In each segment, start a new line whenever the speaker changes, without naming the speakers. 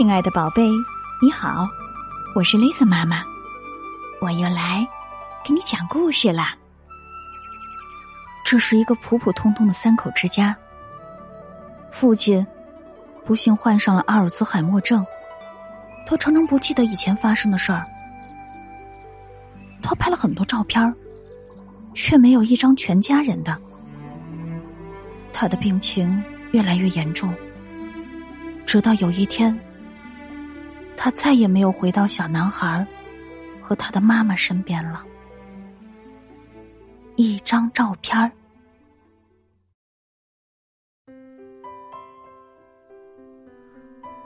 亲爱的宝贝，你好，我是 Lisa 妈妈，我又来给你讲故事啦。这是一个普普通通的三口之家，父亲不幸患上了阿尔兹海默症，他常常不记得以前发生的事儿。他拍了很多照片却没有一张全家人的。他的病情越来越严重。直到有一天，他再也没有回到小男孩和他的妈妈身边了。一张照片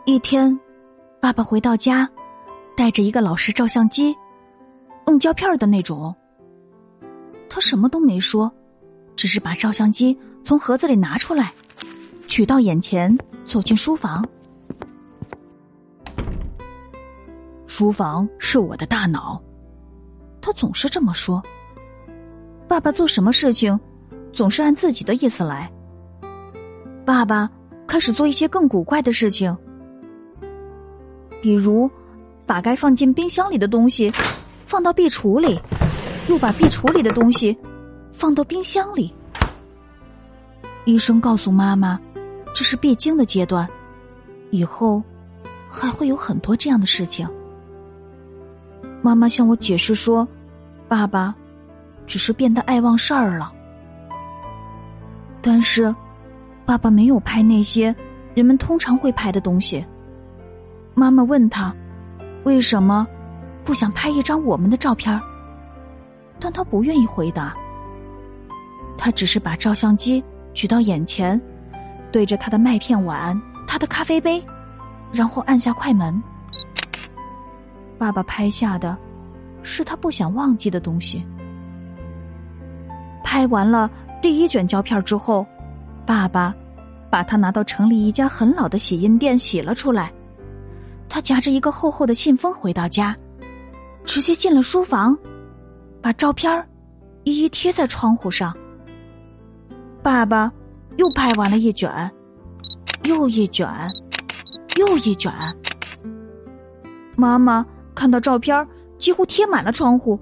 一天，爸爸回到家，带着一个老式照相机，用胶片的那种。他什么都没说，只是把照相机从盒子里拿出来，举到眼前，走进书房。书房是我的大脑，他总是这么说。爸爸做什么事情，总是按自己的意思来。爸爸开始做一些更古怪的事情，比如把该放进冰箱里的东西放到壁橱里，又把壁橱里的东西放到冰箱里。医生告诉妈妈，这是必经的阶段，以后还会有很多这样的事情。妈妈向我解释说：“爸爸只是变得爱忘事儿了。”但是，爸爸没有拍那些人们通常会拍的东西。妈妈问他：“为什么不想拍一张我们的照片？”但他不愿意回答。他只是把照相机举到眼前，对着他的麦片碗、他的咖啡杯，然后按下快门。爸爸拍下的，是他不想忘记的东西。拍完了第一卷胶片之后，爸爸把它拿到城里一家很老的洗印店洗了出来。他夹着一个厚厚的信封回到家，直接进了书房，把照片一一贴在窗户上。爸爸又拍完了一卷，又一卷，又一卷。妈妈。看到照片几乎贴满了窗户，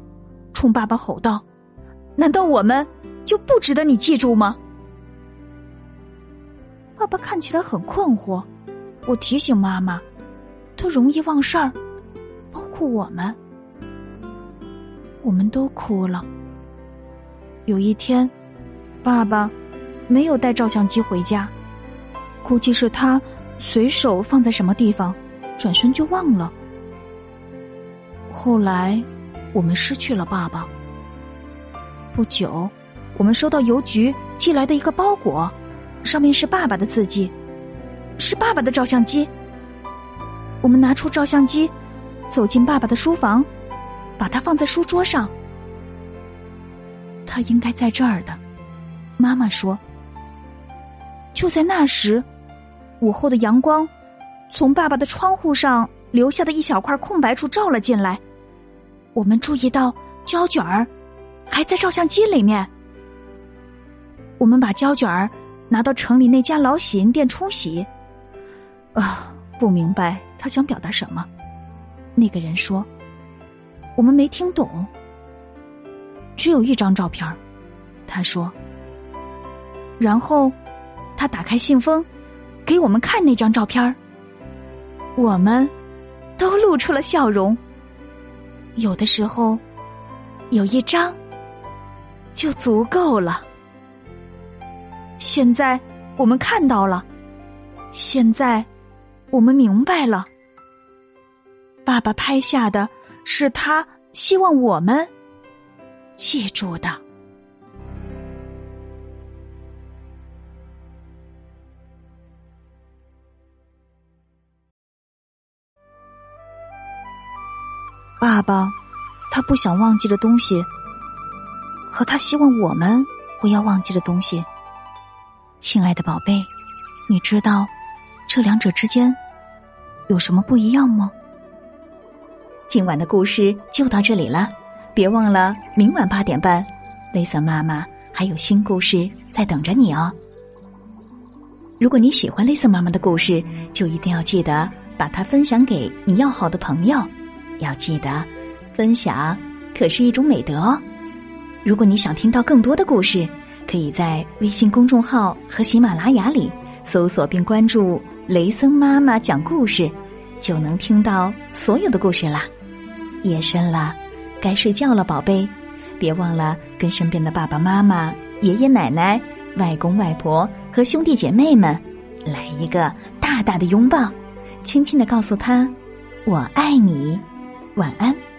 冲爸爸吼道：“难道我们就不值得你记住吗？”爸爸看起来很困惑。我提醒妈妈，他容易忘事儿，包括我们。我们都哭了。有一天，爸爸没有带照相机回家，估计是他随手放在什么地方，转身就忘了。后来，我们失去了爸爸。不久，我们收到邮局寄来的一个包裹，上面是爸爸的字迹，是爸爸的照相机。我们拿出照相机，走进爸爸的书房，把它放在书桌上。他应该在这儿的，妈妈说。就在那时，午后的阳光从爸爸的窗户上。留下的一小块空白处照了进来，我们注意到胶卷儿还在照相机里面。我们把胶卷儿拿到城里那家老洗印店冲洗。啊，不明白他想表达什么。那个人说：“我们没听懂。”只有一张照片他说。然后他打开信封，给我们看那张照片我们。都露出了笑容。有的时候，有一张就足够了。现在我们看到了，现在我们明白了。爸爸拍下的是他希望我们记住的。爸爸，他不想忘记的东西，和他希望我们不要忘记的东西。亲爱的宝贝，你知道这两者之间有什么不一样吗？今晚的故事就到这里了，别忘了明晚八点半，雷森妈妈还有新故事在等着你哦。如果你喜欢雷森妈妈的故事，就一定要记得把它分享给你要好的朋友。要记得，分享可是一种美德哦。如果你想听到更多的故事，可以在微信公众号和喜马拉雅里搜索并关注“雷森妈妈讲故事”，就能听到所有的故事啦。夜深了，该睡觉了，宝贝，别忘了跟身边的爸爸妈妈、爷爷奶奶、外公外婆和兄弟姐妹们来一个大大的拥抱，轻轻的告诉他：“我爱你。”晚安。